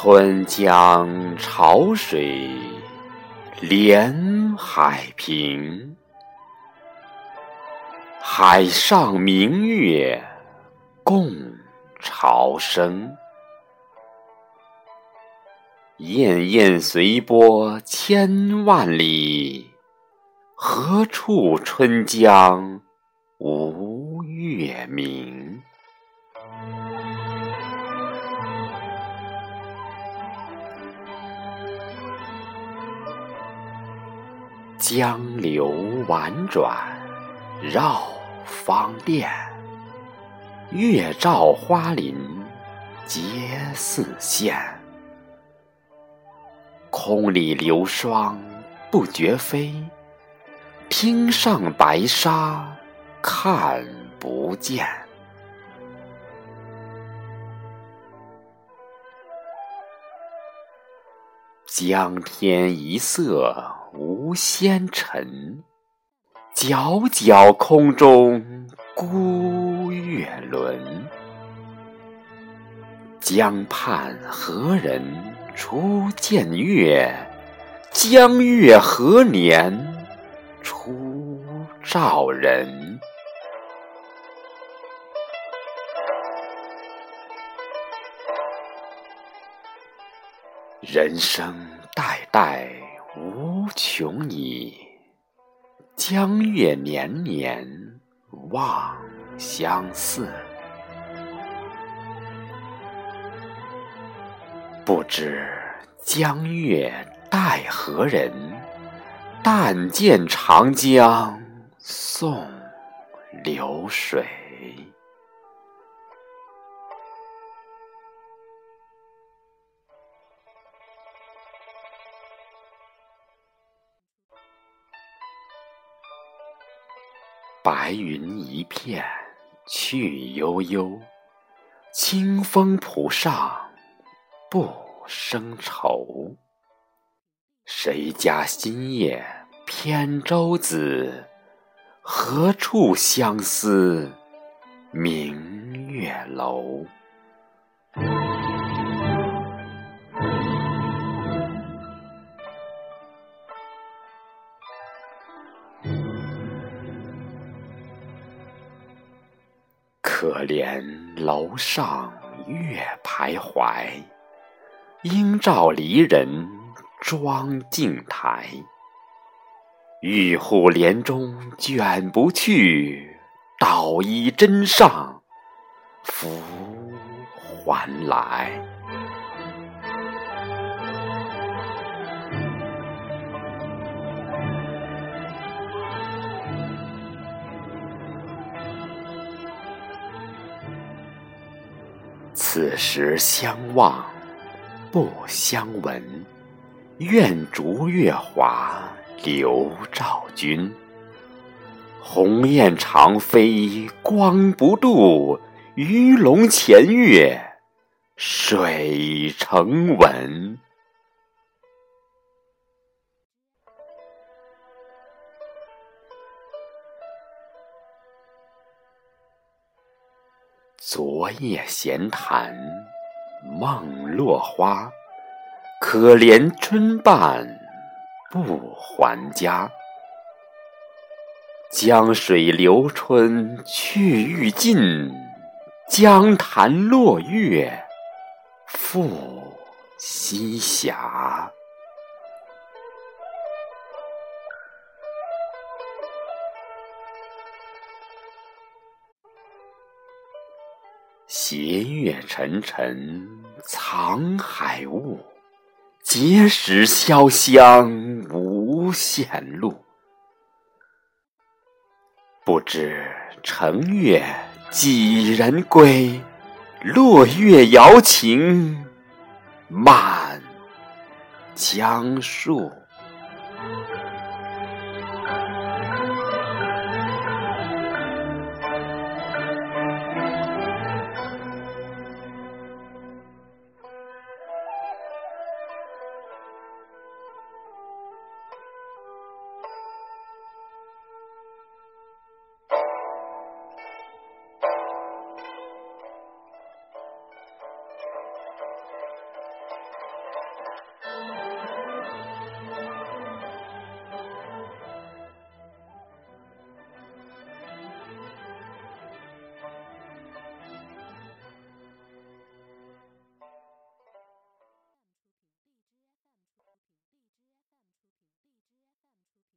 春江潮水连海平，海上明月共潮生。滟滟随波千万里，何处春江无月明？江流婉转绕芳甸，月照花林皆似霰。空里流霜不觉飞，汀上白沙看不见。江天一色无纤尘，皎皎空中孤月轮。江畔何人？初见月，江月何年初照人？人生代代穷已，江月年年望相似。不知江月待何人？但见长江送流水。白云一片去悠悠，清风浦上。不生愁，谁家新叶扁舟子？何处相思明月楼？可怜楼上月徘徊。应照离人妆镜台，玉户帘中卷不去，捣衣砧上拂还来。此时相望。不相闻，愿逐月华流照君。鸿雁长飞光不度，鱼龙潜跃水成文。昨夜闲谈。梦落花，可怜春半不还家。江水流春去欲尽，江潭落月复西斜。斜月沉沉藏海雾，碣石潇湘无限路。不知乘月几人归？落月摇情满江树。